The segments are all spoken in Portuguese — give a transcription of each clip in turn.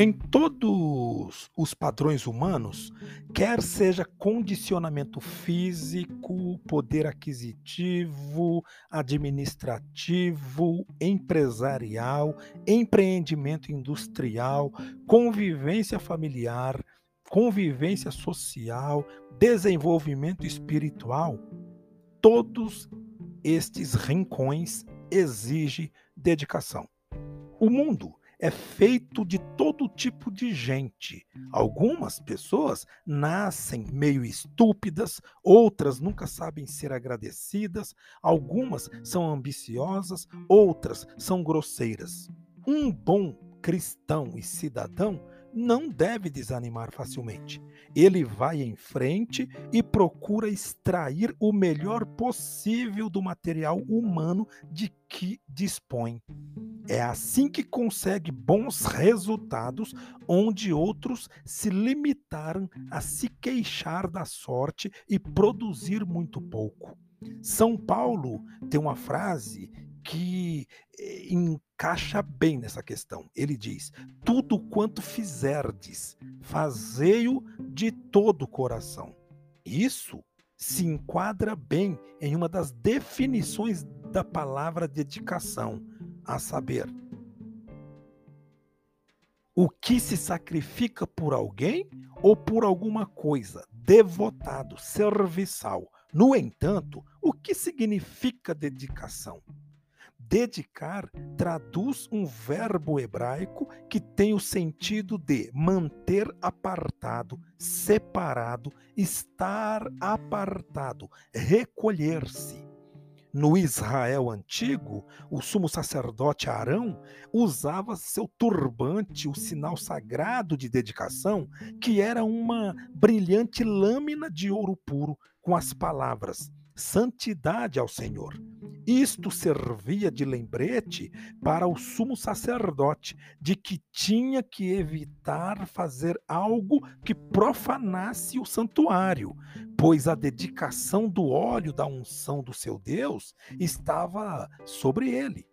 Em todos os padrões humanos, quer seja condicionamento físico, poder aquisitivo, administrativo, empresarial, empreendimento industrial, convivência familiar, convivência social, desenvolvimento espiritual, todos estes rincões exigem dedicação. O mundo é feito de todo tipo de gente. Algumas pessoas nascem meio estúpidas, outras nunca sabem ser agradecidas, algumas são ambiciosas, outras são grosseiras. Um bom cristão e cidadão não deve desanimar facilmente. Ele vai em frente e procura extrair o melhor possível do material humano de que dispõe. É assim que consegue bons resultados, onde outros se limitaram a se queixar da sorte e produzir muito pouco. São Paulo tem uma frase que eh, encaixa bem nessa questão. Ele diz: Tudo quanto fizerdes, fazei-o de todo o coração. Isso se enquadra bem em uma das definições da palavra dedicação, a saber, o que se sacrifica por alguém ou por alguma coisa, devotado, serviçal. No entanto, o que significa dedicação? Dedicar traduz um verbo hebraico que tem o sentido de manter apartado, separado, estar apartado, recolher-se. No Israel antigo, o sumo sacerdote Arão usava seu turbante, o sinal sagrado de dedicação, que era uma brilhante lâmina de ouro puro, com as palavras: santidade ao Senhor. Isto servia de lembrete para o sumo sacerdote de que tinha que evitar fazer algo que profanasse o santuário, pois a dedicação do óleo da unção do seu Deus estava sobre ele.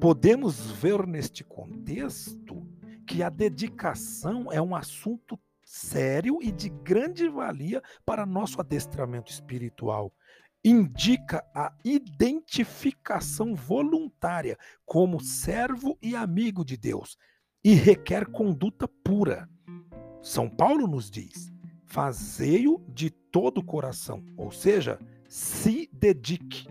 Podemos ver neste contexto que a dedicação é um assunto sério e de grande valia para nosso adestramento espiritual indica a identificação voluntária como servo e amigo de Deus e requer conduta pura. São Paulo nos diz: fazei-o de todo o coração, ou seja, se dedique.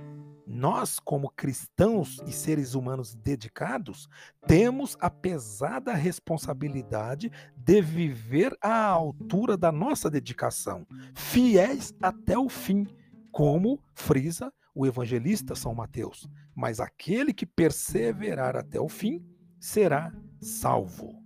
Nós, como cristãos e seres humanos dedicados, temos a pesada responsabilidade de viver à altura da nossa dedicação, fiéis até o fim, como frisa o evangelista São Mateus. Mas aquele que perseverar até o fim será salvo.